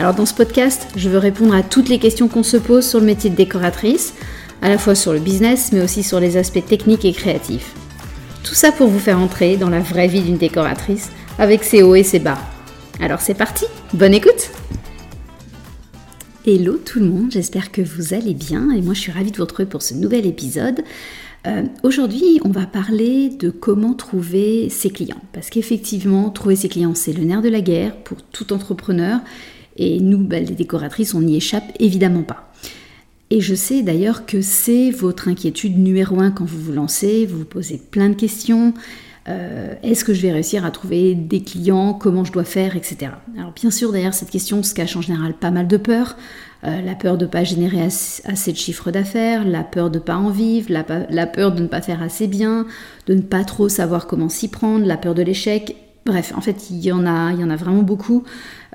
Alors dans ce podcast, je veux répondre à toutes les questions qu'on se pose sur le métier de décoratrice, à la fois sur le business mais aussi sur les aspects techniques et créatifs. Tout ça pour vous faire entrer dans la vraie vie d'une décoratrice avec ses hauts et ses bas. Alors c'est parti, bonne écoute Hello tout le monde, j'espère que vous allez bien et moi je suis ravie de vous retrouver pour ce nouvel épisode. Euh, aujourd'hui, on va parler de comment trouver ses clients. Parce qu'effectivement, trouver ses clients, c'est le nerf de la guerre pour tout entrepreneur. Et nous, bah, les décoratrices, on n'y échappe évidemment pas. Et je sais d'ailleurs que c'est votre inquiétude numéro un quand vous vous lancez. Vous vous posez plein de questions. Euh, est-ce que je vais réussir à trouver des clients? Comment je dois faire? Etc. Alors bien sûr, derrière cette question se cache en général pas mal de peur. Euh, la peur de ne pas générer assez de chiffre d'affaires, la peur de ne pas en vivre, la, peur de ne pas faire assez bien, de ne pas trop savoir comment s'y prendre, la peur de l'échec. Bref, en fait, il y en a, il y en a vraiment beaucoup.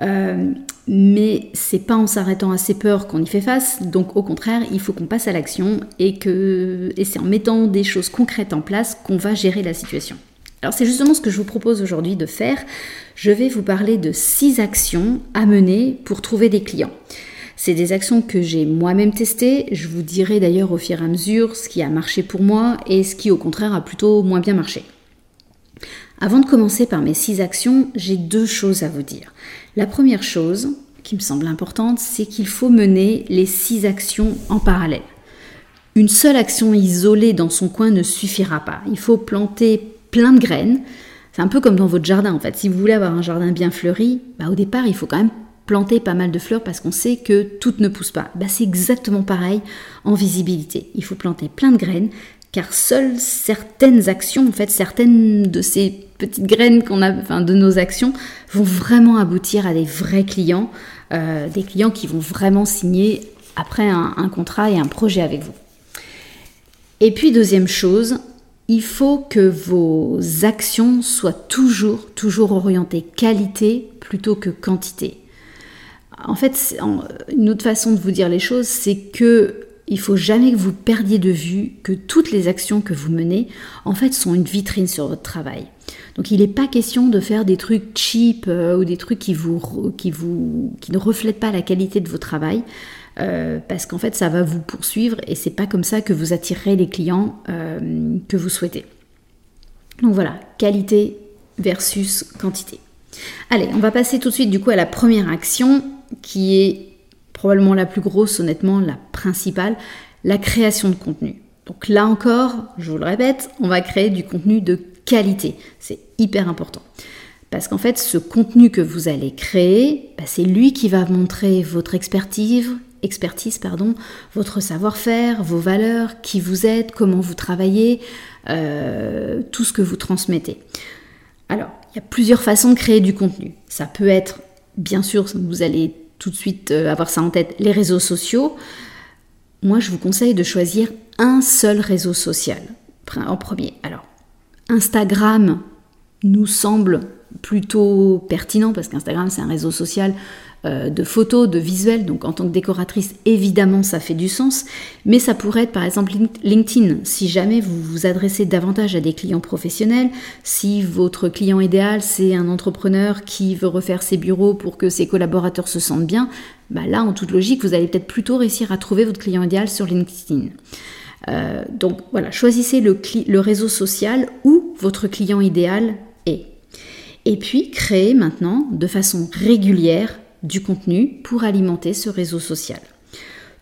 Euh, mais c'est pas en s'arrêtant à ces peurs qu'on y fait face. Donc, au contraire, il faut qu'on passe à l'action et que, et c'est en mettant des choses concrètes en place qu'on va gérer la situation. Alors, c'est justement ce que je vous propose aujourd'hui de faire. Je vais vous parler de six actions à mener pour trouver des clients. C'est des actions que j'ai moi-même testées. Je vous dirai d'ailleurs au fur et à mesure ce qui a marché pour moi et ce qui au contraire a plutôt moins bien marché. Avant de commencer par mes six actions, j'ai deux choses à vous dire. La première chose, qui me semble importante, c'est qu'il faut mener les six actions en parallèle. Une seule action isolée dans son coin ne suffira pas. Il faut planter plein de graines. C'est un peu comme dans votre jardin en fait. Si vous voulez avoir un jardin bien fleuri, bah, au départ il faut quand même planter pas mal de fleurs parce qu'on sait que toutes ne poussent pas. Bah, c'est exactement pareil en visibilité. Il faut planter plein de graines car seules certaines actions, en fait, certaines de ces petites graines qu'on a, enfin, de nos actions, vont vraiment aboutir à des vrais clients, euh, des clients qui vont vraiment signer après un, un contrat et un projet avec vous. Et puis deuxième chose, il faut que vos actions soient toujours, toujours orientées qualité plutôt que quantité en fait, une autre façon de vous dire les choses, c'est que il faut jamais que vous perdiez de vue que toutes les actions que vous menez, en fait, sont une vitrine sur votre travail. Donc, il n'est pas question de faire des trucs cheap euh, ou des trucs qui, vous, qui, vous, qui ne reflètent pas la qualité de votre travail, euh, parce qu'en fait, ça va vous poursuivre et c'est pas comme ça que vous attirerez les clients euh, que vous souhaitez. Donc voilà, qualité versus quantité. Allez, on va passer tout de suite du coup à la première action qui est probablement la plus grosse, honnêtement, la principale, la création de contenu. Donc là encore, je vous le répète, on va créer du contenu de qualité. C'est hyper important. Parce qu'en fait, ce contenu que vous allez créer, bah, c'est lui qui va montrer votre expertise, pardon, votre savoir-faire, vos valeurs, qui vous êtes, comment vous travaillez, euh, tout ce que vous transmettez. Alors, il y a plusieurs façons de créer du contenu. Ça peut être bien sûr, vous allez tout de suite euh, avoir ça en tête, les réseaux sociaux. Moi, je vous conseille de choisir un seul réseau social en premier. Alors, Instagram nous semble plutôt pertinent parce qu'Instagram, c'est un réseau social euh, de photos, de visuels. Donc en tant que décoratrice, évidemment, ça fait du sens. Mais ça pourrait être par exemple LinkedIn. Si jamais vous vous adressez davantage à des clients professionnels, si votre client idéal, c'est un entrepreneur qui veut refaire ses bureaux pour que ses collaborateurs se sentent bien, bah là, en toute logique, vous allez peut-être plutôt réussir à trouver votre client idéal sur LinkedIn. Euh, donc voilà, choisissez le, le réseau social où votre client idéal est. Et puis, créez maintenant de façon régulière du contenu pour alimenter ce réseau social.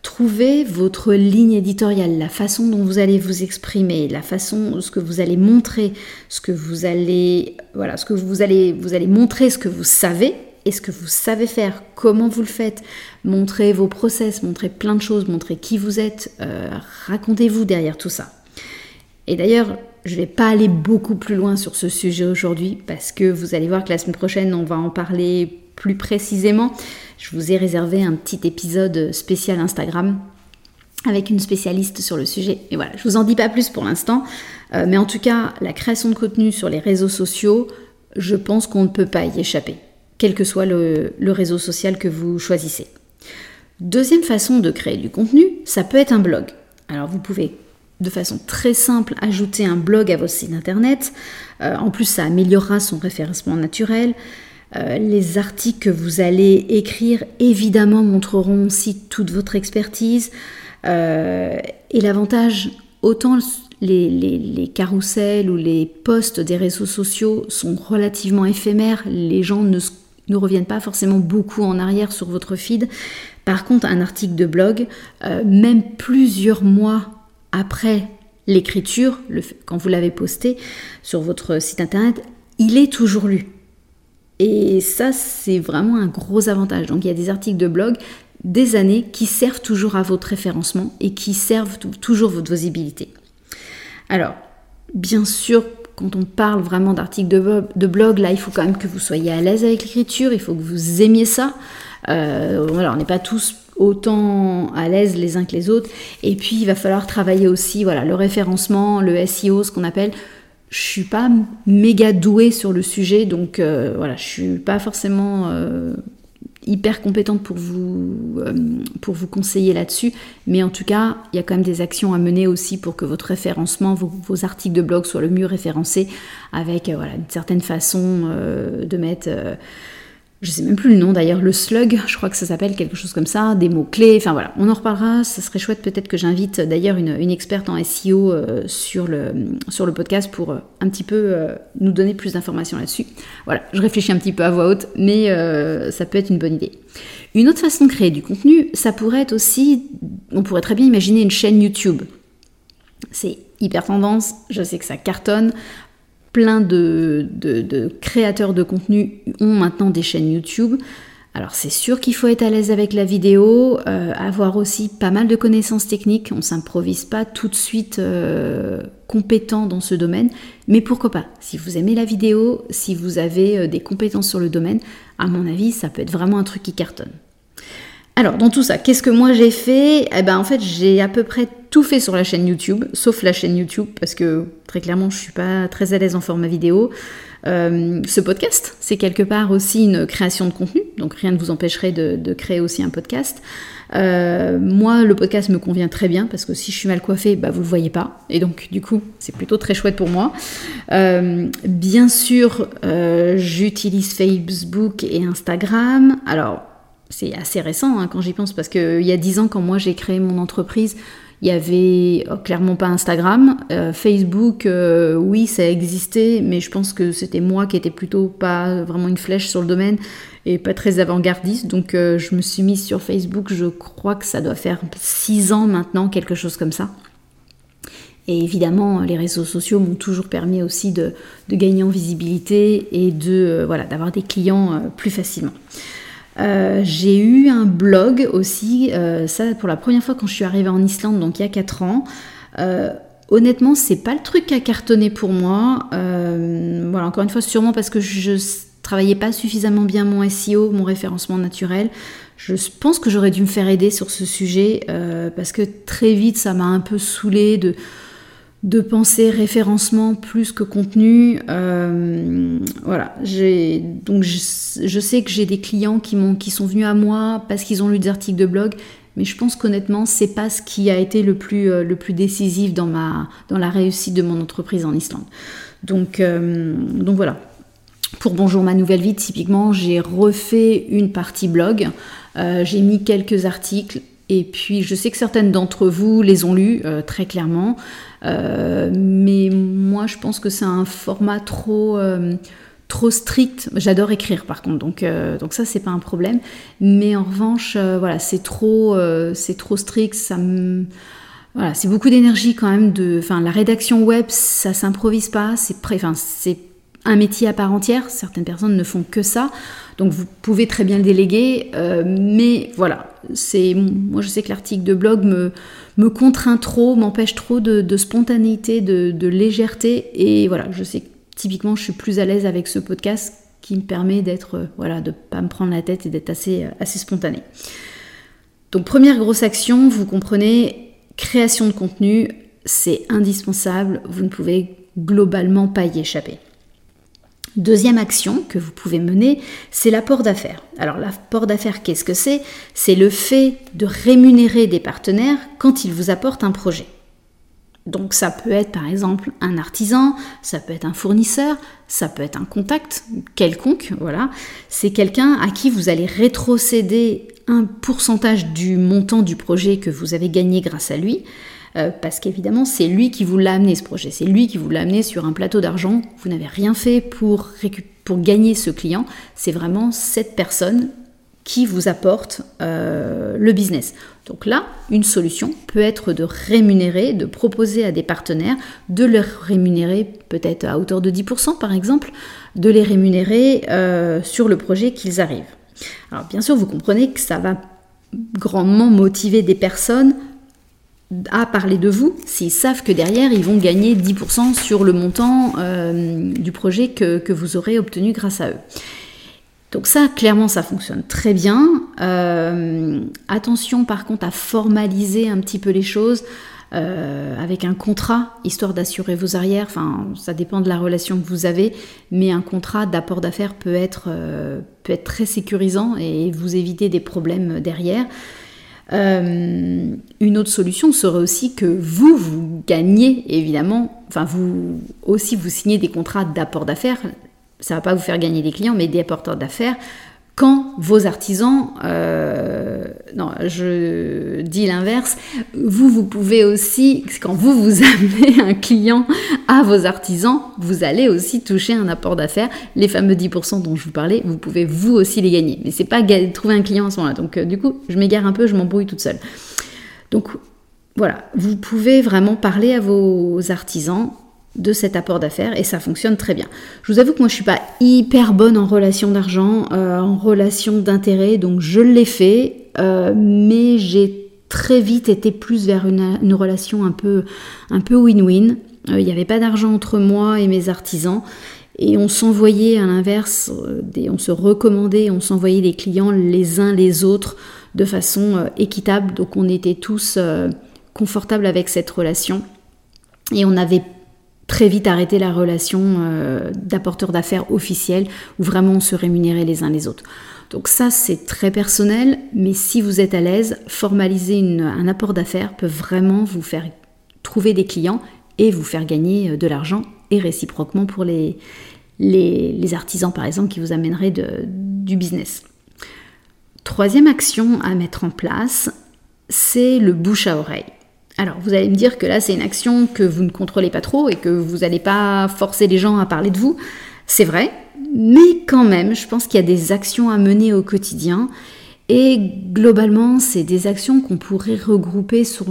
Trouvez votre ligne éditoriale, la façon dont vous allez vous exprimer, la façon, ce que vous allez montrer, ce que vous allez, voilà, ce que vous allez, vous allez montrer, ce que vous savez et ce que vous savez faire, comment vous le faites, montrez vos process, montrez plein de choses, montrez qui vous êtes, euh, racontez-vous derrière tout ça. Et d'ailleurs, je ne vais pas aller beaucoup plus loin sur ce sujet aujourd'hui parce que vous allez voir que la semaine prochaine, on va en parler plus précisément, je vous ai réservé un petit épisode spécial Instagram avec une spécialiste sur le sujet. Et voilà, je vous en dis pas plus pour l'instant, euh, mais en tout cas, la création de contenu sur les réseaux sociaux, je pense qu'on ne peut pas y échapper, quel que soit le, réseau social que vous choisissez. Deuxième façon de créer du contenu, ça peut être un blog. Alors vous pouvez de façon très simple ajouter un blog à votre site internet. Euh, en plus, ça améliorera son référencement naturel. Euh, les articles que vous allez écrire, évidemment, montreront aussi toute votre expertise. Euh, et l'avantage, autant les, les, carousels ou les posts des réseaux sociaux sont relativement éphémères, les gens ne, ne, reviennent pas forcément beaucoup en arrière sur votre feed. Par contre, un article de blog, même plusieurs mois après l'écriture, quand vous l'avez posté sur votre site internet, il est toujours lu. Et ça, c'est vraiment un gros avantage. Donc il y a des articles de blog des années qui servent toujours à votre référencement et qui servent toujours votre visibilité. Alors, bien sûr, quand on parle vraiment d'articles de, blog, là, il faut quand même que vous soyez à l'aise avec l'écriture, il faut que vous aimiez ça. Euh, voilà, on n'est pas tous autant à l'aise les uns que les autres. Et puis il va falloir travailler aussi voilà, le référencement, le SEO, ce qu'on appelle. Je suis pas méga douée sur le sujet, donc euh, voilà, je suis pas forcément euh, hyper compétente pour vous, euh, pour vous conseiller là-dessus. Mais en tout cas, il y a quand même des actions à mener aussi pour que votre référencement, vos, articles de blog soient le mieux référencés avec une certaine façon de mettre je sais même plus le nom d'ailleurs, le slug, je crois que ça s'appelle quelque chose comme ça, des mots-clés, enfin voilà, on en reparlera, ça serait chouette peut-être que j'invite d'ailleurs une, experte en SEO euh, sur, le, sur le podcast pour euh, un petit peu euh, nous donner plus d'informations là-dessus. Voilà, je réfléchis un petit peu à voix haute, mais ça peut être une bonne idée. Une autre façon de créer du contenu, ça pourrait être aussi, on pourrait très bien imaginer une chaîne YouTube. C'est hyper tendance, je sais que ça cartonne plein de, créateurs de contenu ont maintenant des chaînes YouTube. Alors c'est sûr qu'il faut être à l'aise avec la vidéo, euh, avoir aussi pas mal de connaissances techniques. On s'improvise pas tout de suite euh, compétent dans ce domaine, mais pourquoi pas? Si vous aimez la vidéo, si vous avez euh, des compétences sur le domaine, à mon avis, ça peut être vraiment un truc qui cartonne. Alors, dans tout ça, qu'est-ce que moi j'ai fait? Eh ben, en fait, j'ai à peu près tout fait sur la chaîne YouTube, sauf la chaîne YouTube, parce que très clairement, je suis pas très à l'aise en format vidéo. Euh, ce podcast, c'est quelque part aussi une création de contenu, donc rien ne vous empêcherait de, créer aussi un podcast. Euh, moi, le podcast me convient très bien parce que si je suis mal coiffée, bah, vous le voyez pas, et donc du coup, c'est plutôt très chouette pour moi. Euh, bien sûr, j'utilise Facebook et Instagram. Alors, c'est assez récent hein, quand j'y pense, parce qu'il y a dix ans, quand moi j'ai créé mon entreprise, il y avait oh, clairement pas Instagram. Euh, Facebook, euh, oui, ça existait, mais je pense que c'était moi qui étais plutôt pas vraiment une flèche sur le domaine et pas très avant-gardiste. Donc euh, je me suis mise sur Facebook, je crois que ça doit faire six ans maintenant, quelque chose comme ça. Et évidemment, les réseaux sociaux m'ont toujours permis aussi de, de, gagner en visibilité et de voilà d'avoir des clients plus facilement. Euh, j'ai eu un blog aussi, euh, ça pour la première fois quand je suis arrivée en Islande, donc il y a 4 ans. Euh, honnêtement, c'est pas le truc à cartonner pour moi. voilà, encore une fois, sûrement parce que je travaillais pas suffisamment bien mon SEO, mon référencement naturel. Je pense que j'aurais dû me faire aider sur ce sujet parce que très vite ça m'a un peu saoulé de de penser référencement plus que contenu. Euh, voilà, donc je, sais que j'ai des clients qui sont venus à moi parce qu'ils ont lu des articles de blog, mais je pense qu'honnêtement c'est pas ce qui a été le plus euh, décisif dans la réussite de mon entreprise en Islande. Donc euh, donc voilà. Pour Bonjour ma nouvelle vie, typiquement, j'ai refait une partie blog. j'ai mis quelques articles et puis je sais que certaines d'entre vous les ont lus très clairement. Euh, mais moi, je pense que c'est un format trop euh, trop strict. J'adore écrire par contre, donc, euh, donc ça c'est pas un problème. Mais en revanche, voilà, c'est trop, c'est trop strict. Ça voilà, c'est beaucoup d'énergie quand même. De, enfin, la rédaction web, ça s'improvise pas. C'est, enfin, c'est un métier à part entière. Certaines personnes ne font que ça. Donc vous pouvez très bien le déléguer, mais voilà, c'est moi je sais que l'article de blog me, me contraint trop, m'empêche trop de, spontanéité, de, légèreté, et voilà, je sais que typiquement je suis plus à l'aise avec ce podcast qui me permet d'être, voilà, de pas me prendre la tête et d'être assez, assez spontané. Donc première grosse action, vous comprenez, création de contenu, c'est indispensable, vous ne pouvez globalement pas y échapper. Deuxième action que vous pouvez mener, c'est l'apport d'affaires. Alors l'apport d'affaires, qu'est-ce que c'est? C'est le fait de rémunérer des partenaires quand ils vous apportent un projet. Donc ça peut être par exemple un artisan, ça peut être un fournisseur, ça peut être un contact quelconque, voilà. C'est quelqu'un à qui vous allez rétrocéder un pourcentage du montant du projet que vous avez gagné grâce à lui. Euh, parce qu'évidemment, c'est lui qui vous l'a amené ce projet, c'est lui qui vous l'a amené sur un plateau d'argent. Vous n'avez rien fait pour, pour gagner ce client, c'est vraiment cette personne qui vous apporte euh, le business. Donc là, une solution peut être de rémunérer, de proposer à des partenaires de les rémunérer peut-être à hauteur de 10% par exemple, de les rémunérer euh, sur le projet qu'ils arrivent. Alors bien sûr, vous comprenez que ça va grandement motiver des personnes à parler de vous s'ils savent que derrière ils vont gagner 10% sur le montant euh, du projet que, vous aurez obtenu grâce à eux. Donc ça, clairement, ça fonctionne très bien. Euh, attention par contre à formaliser un petit peu les choses. Euh, avec un contrat, histoire d'assurer vos arrières. Enfin, ça dépend de la relation que vous avez, mais un contrat d'apport d'affaires peut peut être très sécurisant et vous éviter des problèmes derrière. Euh, une autre solution serait aussi que vous, vous gagnez évidemment, enfin vous aussi vous signez des contrats d'apport d'affaires, ça va pas vous faire gagner des clients, mais des apporteurs d'affaires quand vos artisans, euh, non, je dis l'inverse, vous, vous pouvez aussi, quand vous vous amenez un client à vos artisans, vous allez aussi toucher un apport d'affaires. Les fameux 10% dont je vous parlais, vous pouvez vous aussi les gagner. Mais c'est pas trouver un client à ce moment-là. Donc, euh, du coup, je m'égare un peu, je m'embrouille toute seule. Donc, voilà, vous pouvez vraiment parler à vos artisans de cet apport d'affaires et ça fonctionne très bien. Je vous avoue que moi je suis pas hyper bonne en relation d'argent, euh, en relation d'intérêt, donc je l'ai fait, euh, mais j'ai très vite été plus vers une, relation un peu win-win. Euh, il n'y avait pas d'argent entre moi et mes artisans. Et on s'envoyait à l'inverse, on se recommandait, on s'envoyait des clients les uns les autres de façon équitable. Donc on était tous confortables avec cette relation. Et on avait très vite arrêter la relation euh, d'apporteur d'affaires officiel où vraiment on se rémunérait les uns les autres. Donc ça c'est très personnel, mais si vous êtes à l'aise, formaliser un apport d'affaires peut vraiment vous faire trouver des clients et vous faire gagner euh, de l'argent et réciproquement pour les, les, artisans par exemple qui vous amèneraient du business. Troisième action à mettre en place, c'est le bouche à oreille. Alors vous allez me dire que là c'est une action que vous ne contrôlez pas trop et que vous n'allez pas forcer les gens à parler de vous. C'est vrai, mais quand même je pense qu'il y a des actions à mener au quotidien et globalement c'est des actions qu'on pourrait regrouper sous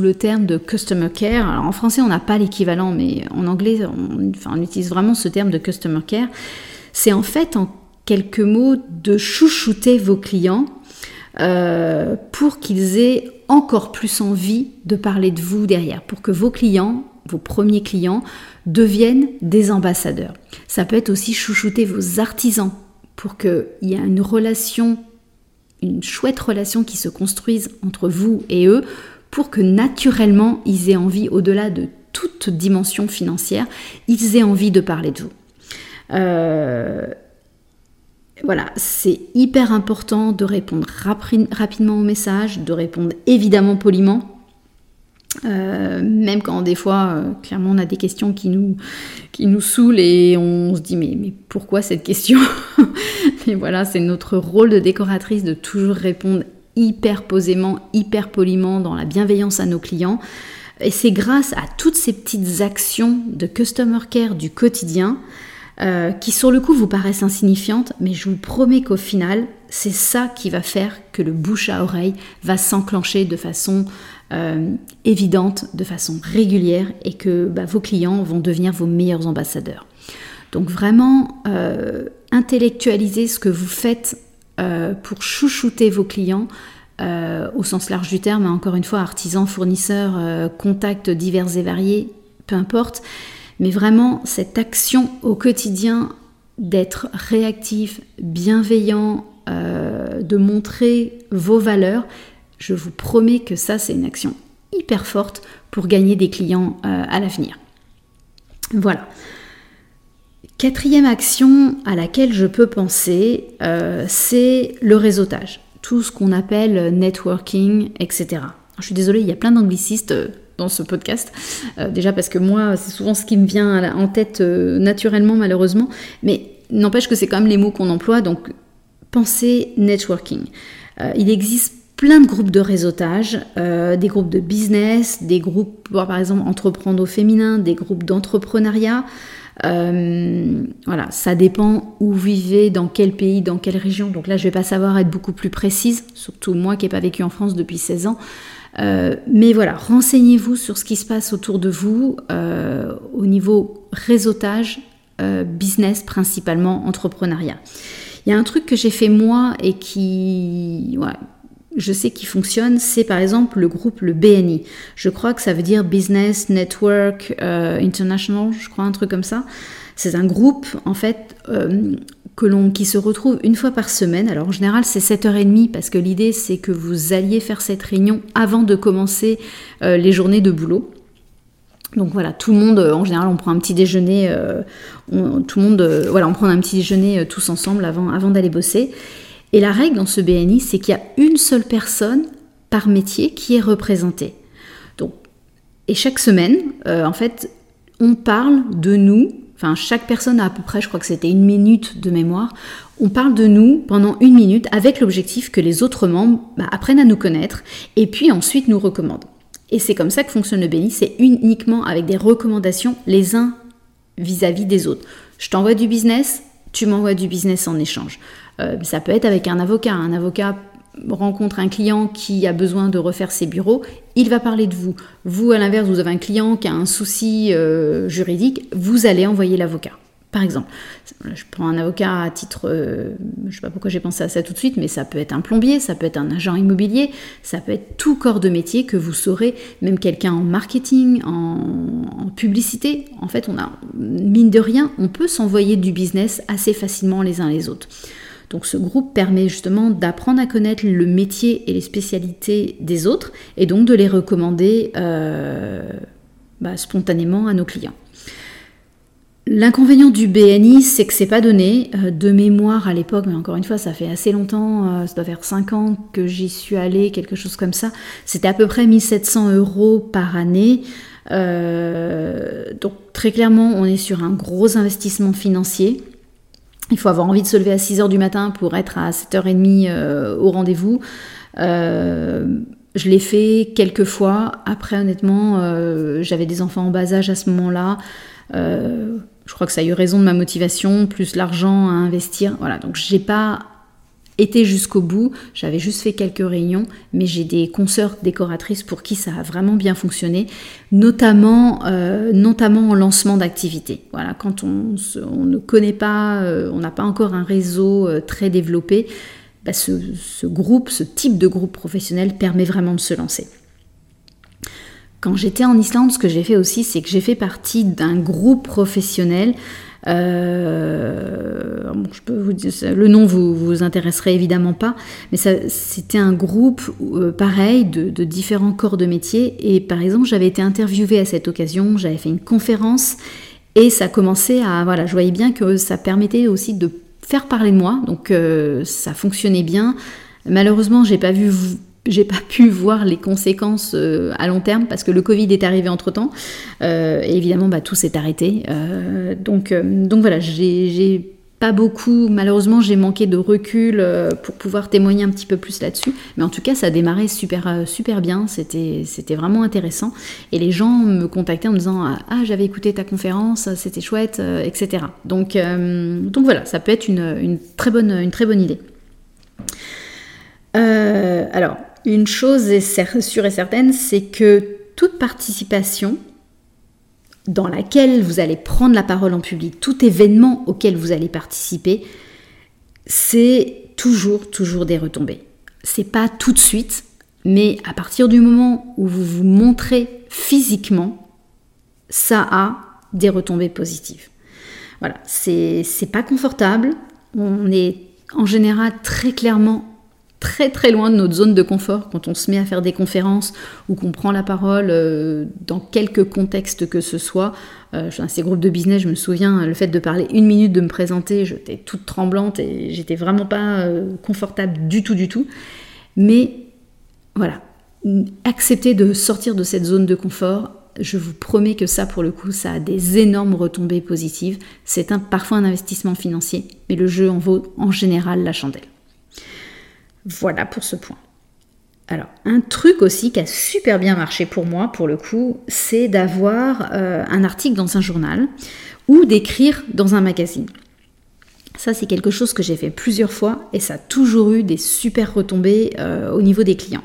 le terme de customer care. Alors en français on n'a pas l'équivalent mais en anglais on, utilise vraiment ce terme de customer care. C'est en fait en quelques mots de chouchouter vos clients euh, pour qu'ils aient encore plus envie de parler de vous derrière, pour que vos clients, vos premiers clients, deviennent des ambassadeurs. Ça peut être aussi chouchouter vos artisans pour qu'il y ait une relation, une chouette relation qui se construise entre vous et eux, pour que naturellement ils aient envie, au-delà de toute dimension financière, ils aient envie de parler de vous. Euh, voilà, c'est hyper important de répondre rapidement aux messages, de répondre évidemment poliment. Euh, même quand des fois, euh, clairement, on a des questions qui nous, qui nous saoulent et on se dit mais, mais pourquoi cette question Et voilà, c'est notre rôle de décoratrice de toujours répondre hyper posément, hyper poliment, dans la bienveillance à nos clients. Et c'est grâce à toutes ces petites actions de customer care du quotidien euh, qui sur le coup vous paraissent insignifiantes, mais je vous promets qu'au final, c'est ça qui va faire que le bouche à oreille va s'enclencher de façon euh, évidente, de façon régulière, et que bah, vos clients vont devenir vos meilleurs ambassadeurs. Donc vraiment, euh, intellectualiser ce que vous faites pour chouchouter vos clients, au sens large du terme, encore une fois, artisans, fournisseurs, contacts divers et variés, peu importe, mais vraiment, cette action au quotidien d'être réactif, bienveillant, euh, de montrer vos valeurs, je vous promets que ça, c'est une action hyper forte pour gagner des clients euh, à l'avenir. Voilà. Quatrième action à laquelle je peux penser, euh, c'est le réseautage. Tout ce qu'on appelle networking, etc. Je suis désolée, il y a plein d'anglicistes dans ce podcast. déjà parce que moi, c'est souvent ce qui me vient en tête naturellement, malheureusement. Mais n'empêche que c'est quand même les mots qu'on emploie. Donc, pensez networking. il existe plein de groupes de réseautage, euh, des groupes de business, des groupes, par exemple, entreprendre au féminin, des groupes d'entrepreneuriat. Euh, voilà, ça dépend où vivez, dans quel pays, dans quelle région. Donc là, je vais pas savoir être beaucoup plus précise, surtout moi qui n'ai pas vécu en France depuis 16 ans. Euh, mais voilà, renseignez-vous sur ce qui se passe autour de vous au niveau réseautage, business principalement, entrepreneuriat. Il y a un truc que j'ai fait moi et qui, je sais qu'il fonctionne, c'est par exemple le groupe, le BNI. Je crois que ça veut dire Business Network euh, International, je crois un truc comme ça. C'est un groupe en fait euh, qui se retrouve une fois par semaine. Alors en général c'est 7h30 parce que l'idée c'est que vous alliez faire cette réunion avant de commencer euh, les journées de boulot. Donc voilà, tout le monde, en général, on prend un petit déjeuner, tout le monde, voilà, on prend un petit déjeuner tous ensemble avant, avant d'aller bosser. Et la règle dans ce BNI, c'est qu'il y a une seule personne par métier qui est représentée. Donc, et chaque semaine, euh, en fait, on parle de nous. Enfin, chaque personne a à peu près, je crois que c'était une minute de mémoire. On parle de nous pendant une minute avec l'objectif que les autres membres bah, apprennent à nous connaître et puis ensuite nous recommandent. Et c'est comme ça que fonctionne le BNI, c'est uniquement avec des recommandations les uns vis-à-vis -vis des autres. Je t'envoie du business, tu m'envoies du business en échange. Euh, ça peut être avec un avocat. Un avocat rencontre un client qui a besoin de refaire ses bureaux, il va parler de vous. Vous, à l'inverse, vous avez un client qui a un souci euh, juridique, vous allez envoyer l'avocat. Par exemple, je prends un avocat à titre, euh, je ne sais pas pourquoi j'ai pensé à ça tout de suite, mais ça peut être un plombier, ça peut être un agent immobilier, ça peut être tout corps de métier que vous saurez, même quelqu'un en marketing, en, publicité. En fait, on a, mine de rien, on peut s'envoyer du business assez facilement les uns les autres. Donc ce groupe permet justement d'apprendre à connaître le métier et les spécialités des autres et donc de les recommander euh, bah, spontanément à nos clients. L'inconvénient du BNI, c'est que c'est pas donné. Euh, de mémoire à l'époque, mais encore une fois, ça fait assez longtemps, euh, ça doit faire 5 ans que j'y suis allée, quelque chose comme ça. C'était à peu près 1700 euros par année. donc très clairement, on est sur un gros investissement financier. Il faut avoir envie de se lever à 6h du matin pour être à 7h30 euh, au rendez-vous. Euh, je l'ai fait quelques fois. Après, honnêtement, euh, j'avais des enfants en bas âge à ce moment-là. je crois que ça a eu raison de ma motivation, plus l'argent à investir. Voilà, donc j'ai pas été jusqu'au bout. J'avais juste fait quelques réunions, mais j'ai des consoeurs décoratrices pour qui ça a vraiment bien fonctionné, notamment, euh, notamment en lancement d'activités. Voilà, quand on, ne connaît pas, euh, on n'a pas encore un réseau euh, très développé, bah, ce, groupe, ce type de groupe professionnel permet vraiment de se lancer. Quand j'étais en Islande, ce que j'ai fait aussi, c'est que j'ai fait partie d'un groupe professionnel euh, je peux vous dire, le nom vous vous intéresserait évidemment pas, mais c'était un groupe euh, pareil de, différents corps de métier. Et par exemple, j'avais été interviewée à cette occasion, j'avais fait une conférence et ça commençait à voilà, je voyais bien que ça permettait aussi de faire parler de moi, donc euh, ça fonctionnait bien. Malheureusement, j'ai pas vu j'ai pas pu voir les conséquences euh, à long terme parce que le Covid est arrivé entre temps. Euh, et évidemment, bah, tout s'est arrêté. Euh, donc, donc voilà, j'ai pas beaucoup, malheureusement, j'ai manqué de recul pour pouvoir témoigner un petit peu plus là-dessus. Mais en tout cas, ça a démarré super, super bien. C'était vraiment intéressant. Et les gens me contactaient en me disant Ah, j'avais écouté ta conférence, c'était chouette, etc. Donc, donc voilà, ça peut être une, une, très, bonne, une très bonne idée. alors, une chose est sûre et certaine, c'est que toute participation dans laquelle vous allez prendre la parole en public, tout événement auquel vous allez participer, c'est toujours, toujours des retombées. C'est pas tout de suite, mais à partir du moment où vous vous montrez physiquement, ça a des retombées positives. Voilà, c'est pas confortable. On est en général très clairement très très loin de notre zone de confort quand on se met à faire des conférences ou qu'on prend la parole euh, dans quelque contexte que ce soit. Euh, dans ces groupes de business, je me souviens, le fait de parler une minute, de me présenter, j'étais toute tremblante et j'étais vraiment pas euh, confortable du tout, du tout. Mais voilà, accepter de sortir de cette zone de confort, je vous promets que ça, pour le coup, ça a des énormes retombées positives. C'est un, parfois un investissement financier, mais le jeu en vaut en général la chandelle. Voilà pour ce point. Alors, un truc aussi qui a super bien marché pour moi, pour le coup, c'est d'avoir euh, un article dans un journal ou d'écrire dans un magazine. Ça, c'est quelque chose que j'ai fait plusieurs fois et ça a toujours eu des super retombées euh, au niveau des clients.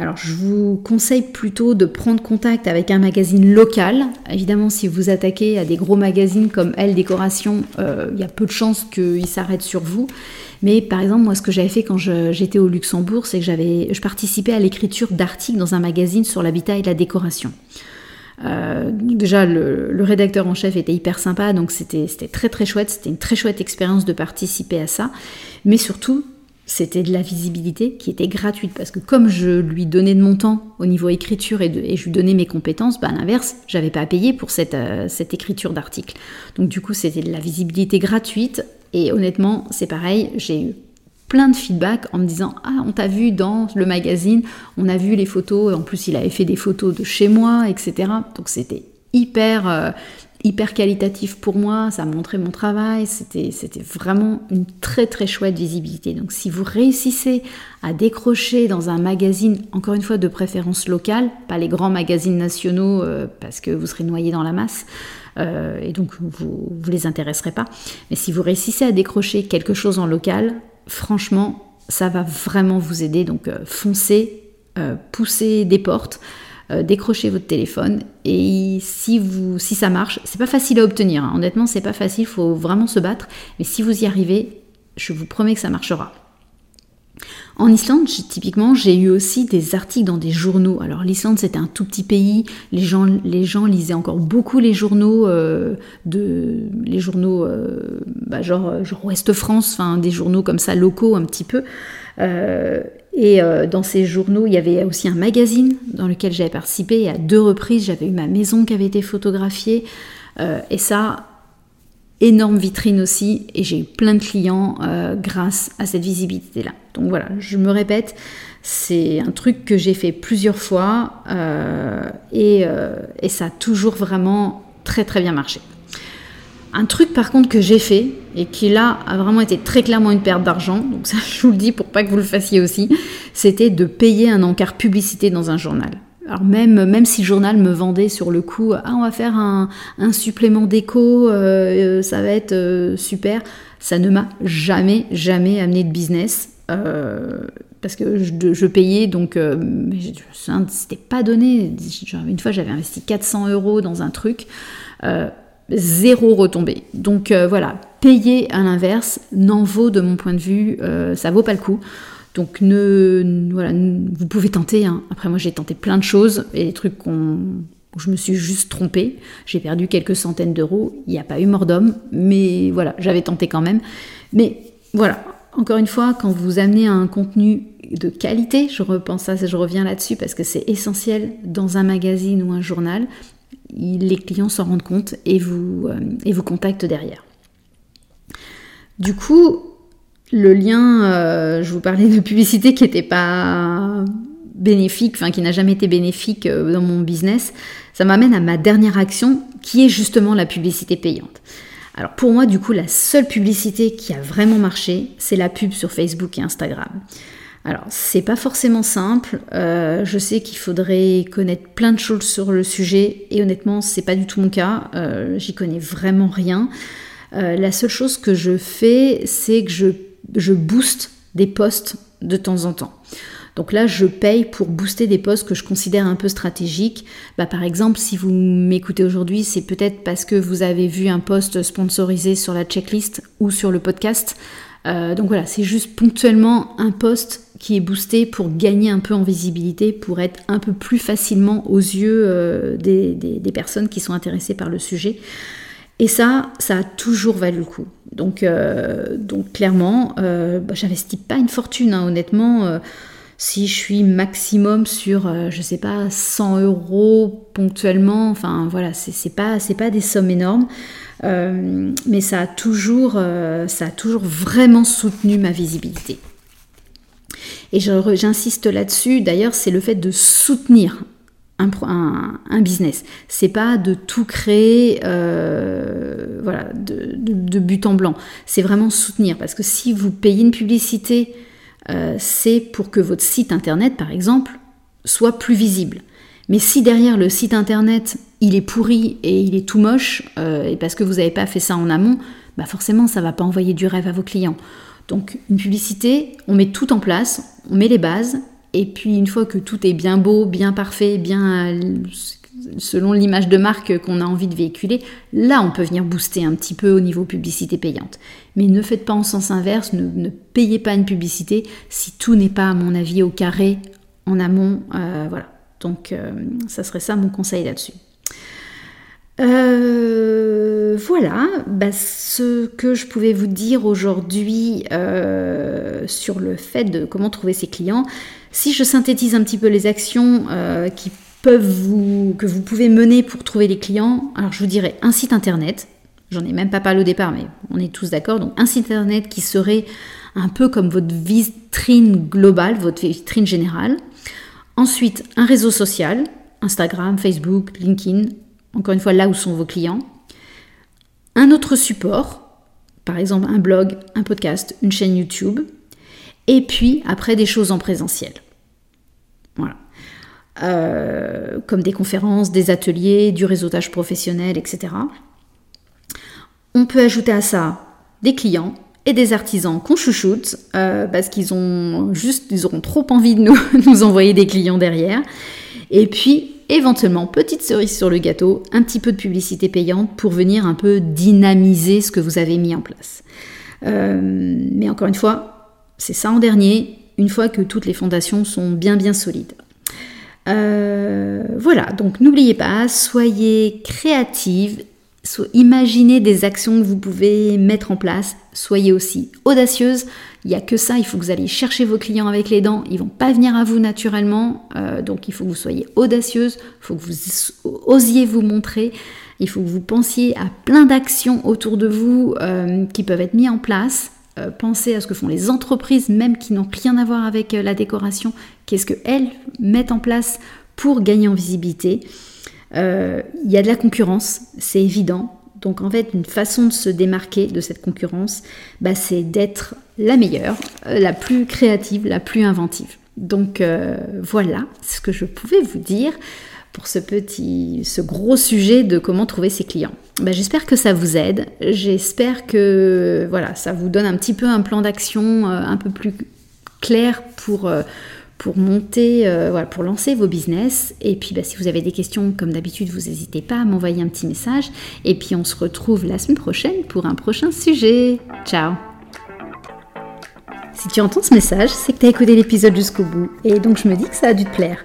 Alors, je vous conseille plutôt de prendre contact avec un magazine local. Évidemment, si vous attaquez à des gros magazines comme Elle Décoration, euh, il y a peu de chances qu'ils s'arrêtent sur vous. Mais par exemple, moi, ce que j'avais fait quand j'étais au Luxembourg, c'est que j'avais, je participais à l'écriture d'articles dans un magazine sur l'habitat et la décoration. Euh, déjà, le, rédacteur en chef était hyper sympa, donc c'était très très chouette, c'était une très chouette expérience de participer à ça. Mais surtout, c'était de la visibilité qui était gratuite parce que comme je lui donnais de mon temps au niveau écriture et, je lui donnais mes compétences, bah à l'inverse, j'avais pas à payer pour cette, euh, cette écriture d'article. Donc du coup, c'était de la visibilité gratuite et honnêtement, c'est pareil, j'ai eu plein de feedback en me disant ah on t'a vu dans le magazine, on a vu les photos, en plus il avait fait des photos de chez moi, etc. Donc c'était hyper euh, hyper qualitatif pour moi, ça montrait mon travail, c'était vraiment une très très chouette visibilité. Donc si vous réussissez à décrocher dans un magazine, encore une fois de préférence locale, pas les grands magazines nationaux euh, parce que vous serez noyé dans la masse, euh, et donc vous ne les intéresserez pas, mais si vous réussissez à décrocher quelque chose en local, franchement, ça va vraiment vous aider. Donc euh, foncez, poussez des portes. Euh, décrochez votre téléphone et si, vous, si ça marche, c'est pas facile à obtenir. Hein. Honnêtement, c'est pas facile, il faut vraiment se battre. Mais si vous y arrivez, je vous promets que ça marchera. En Islande, typiquement, j'ai eu aussi des articles dans des journaux. Alors l'Islande, c'était un tout petit pays. Les gens, les gens lisaient encore beaucoup les journaux euh, de, les journaux, euh, bah, genre, genre Ouest France, enfin des journaux comme ça locaux un petit peu. Et euh, dans ces journaux, il y avait aussi un magazine dans lequel j'avais participé. Et à deux reprises, j'avais eu ma maison qui avait été photographiée. Euh, et ça, énorme vitrine aussi. Et j'ai eu plein de clients euh, grâce à cette visibilité-là. Donc voilà, je me répète, c'est un truc que j'ai fait plusieurs fois. et ça a toujours vraiment très très bien marché. Un truc par contre que j'ai fait et qui là a vraiment été très clairement une perte d'argent, donc ça je vous le dis pour pas que vous le fassiez aussi, c'était de payer un encart publicité dans un journal. Alors même, si le journal me vendait sur le coup, ah on va faire un, supplément d'écho, euh, ça va être euh, super, ça ne m'a jamais, jamais amené de business. Euh, parce que je, payais, donc c'était pas donné. Une fois, j'avais investi 400 euros dans un truc zéro retombée. Donc euh, voilà, payer à l'inverse n'en vaut de mon point de vue, euh, ça vaut pas le coup. Donc ne, voilà, vous pouvez tenter. Hein. Après moi j'ai tenté plein de choses et des trucs où je me suis juste trompée. J'ai perdu quelques centaines d'euros. Il n'y a pas eu mort d'homme, mais voilà, j'avais tenté quand même. Mais voilà, encore une fois, quand vous amenez un contenu de qualité, je repense à ça, je reviens là-dessus parce que c'est essentiel dans un magazine ou un journal les clients s'en rendent compte et vous, euh, et vous contactent derrière. Du coup, le lien, euh, je vous parlais de publicité qui n'était pas bénéfique, enfin qui n'a jamais été bénéfique euh, dans mon business, ça m'amène à ma dernière action qui est justement la publicité payante. Alors pour moi, du coup, la seule publicité qui a vraiment marché, c'est la pub sur Facebook et Instagram. Alors, c'est pas forcément simple. Euh, je sais qu'il faudrait connaître plein de choses sur le sujet et honnêtement, c'est pas du tout mon cas. J'y connais vraiment rien. La seule chose que je fais, c'est que je, je booste des posts de temps en temps. Donc là, je paye pour booster des posts que je considère un peu stratégiques. Bah, par exemple, si vous m'écoutez aujourd'hui, c'est peut-être parce que vous avez vu un post sponsorisé sur la checklist ou sur le podcast. donc voilà, c'est juste ponctuellement un post qui est boosté pour gagner un peu en visibilité, pour être un peu plus facilement aux yeux euh, des, personnes qui sont intéressées par le sujet. Et ça, ça a toujours valu le coup. Donc, euh, donc clairement, euh, bah, j'investis pas une fortune, hein, honnêtement. Euh, si je suis maximum sur, je sais pas, 100 euros ponctuellement, enfin voilà, c'est pas, pas des sommes énormes. mais ça a, toujours, ça a toujours vraiment soutenu ma visibilité. Et j'insiste là-dessus, d'ailleurs, c'est le fait de soutenir un, un, business. C'est pas de tout créer euh, voilà, de, but en blanc. C'est vraiment soutenir. Parce que si vous payez une publicité, euh, c'est pour que votre site internet, par exemple, soit plus visible. Mais si derrière le site internet, il est pourri et il est tout moche, euh, et parce que vous n'avez pas fait ça en amont, bah forcément, ça va pas envoyer du rêve à vos clients. Donc une publicité, on met tout en place, on met les bases, et puis une fois que tout est bien beau, bien parfait, bien selon l'image de marque qu'on a envie de véhiculer, là on peut venir booster un petit peu au niveau publicité payante. Mais ne faites pas en sens inverse, ne, payez pas une publicité si tout n'est pas à mon avis au carré en amont. Euh, voilà. Donc euh, ça serait ça mon conseil là-dessus. Euh, voilà bah, ce que je pouvais vous dire aujourd'hui sur le fait de comment trouver ses clients. Si je synthétise un petit peu les actions euh, que vous pouvez mener pour trouver les clients, alors je vous dirais un site internet. J'en ai même pas parlé au départ, mais on est tous d'accord. Donc un site internet qui serait un peu comme votre vitrine globale, votre vitrine générale. Ensuite, un réseau social, Instagram, Facebook, LinkedIn, encore une fois là où sont vos clients. Un autre support, par exemple un blog, un podcast, une chaîne YouTube et puis après des choses en présentiel. Voilà. Euh, comme des conférences, des ateliers, du réseautage professionnel, etc. On peut ajouter à ça des clients et des artisans qu'on chouchoute euh, parce qu'ils ont juste, ils auront trop envie de nous, nous envoyer des clients derrière. Et puis éventuellement, petite cerise sur le gâteau, un petit peu de publicité payante pour venir un peu dynamiser ce que vous avez mis en place. Euh, mais encore une fois, c'est ça en dernier, une fois que toutes les fondations sont bien bien solides. Euh, voilà, donc n'oubliez pas, soyez créative, imaginez des actions que vous pouvez mettre en place, soyez aussi audacieuse. Il n'y a que ça, il faut que vous alliez chercher vos clients avec les dents, ils vont pas venir à vous naturellement, euh, donc il faut que vous soyez audacieuse, il faut que vous osiez vous montrer, il faut que vous pensiez à plein d'actions autour de vous euh, qui peuvent être mises en place euh, penser à ce que font les entreprises, même qui n'ont rien à voir avec euh, la décoration, qu'est-ce qu'elles mettent en place pour gagner en visibilité. Euh, il y a de la concurrence, c'est évident. Donc en fait, une façon de se démarquer de cette concurrence, bah, c'est d'être la meilleure, la plus créative, la plus inventive. Donc voilà ce que je pouvais vous dire pour ce petit, ce gros sujet de comment trouver ses clients. Ben, j'espère que ça vous aide. J'espère que voilà, ça vous donne un petit peu un plan d'action euh, un peu plus clair pour, euh, pour monter, euh, voilà, pour lancer vos business. Et puis ben, si vous avez des questions, comme d'habitude, vous n'hésitez pas à m'envoyer un petit message. Et puis on se retrouve la semaine prochaine pour un prochain sujet. Ciao Si tu entends ce message, c'est que tu as écouté l'épisode jusqu'au bout. Et donc je me dis que ça a dû te plaire.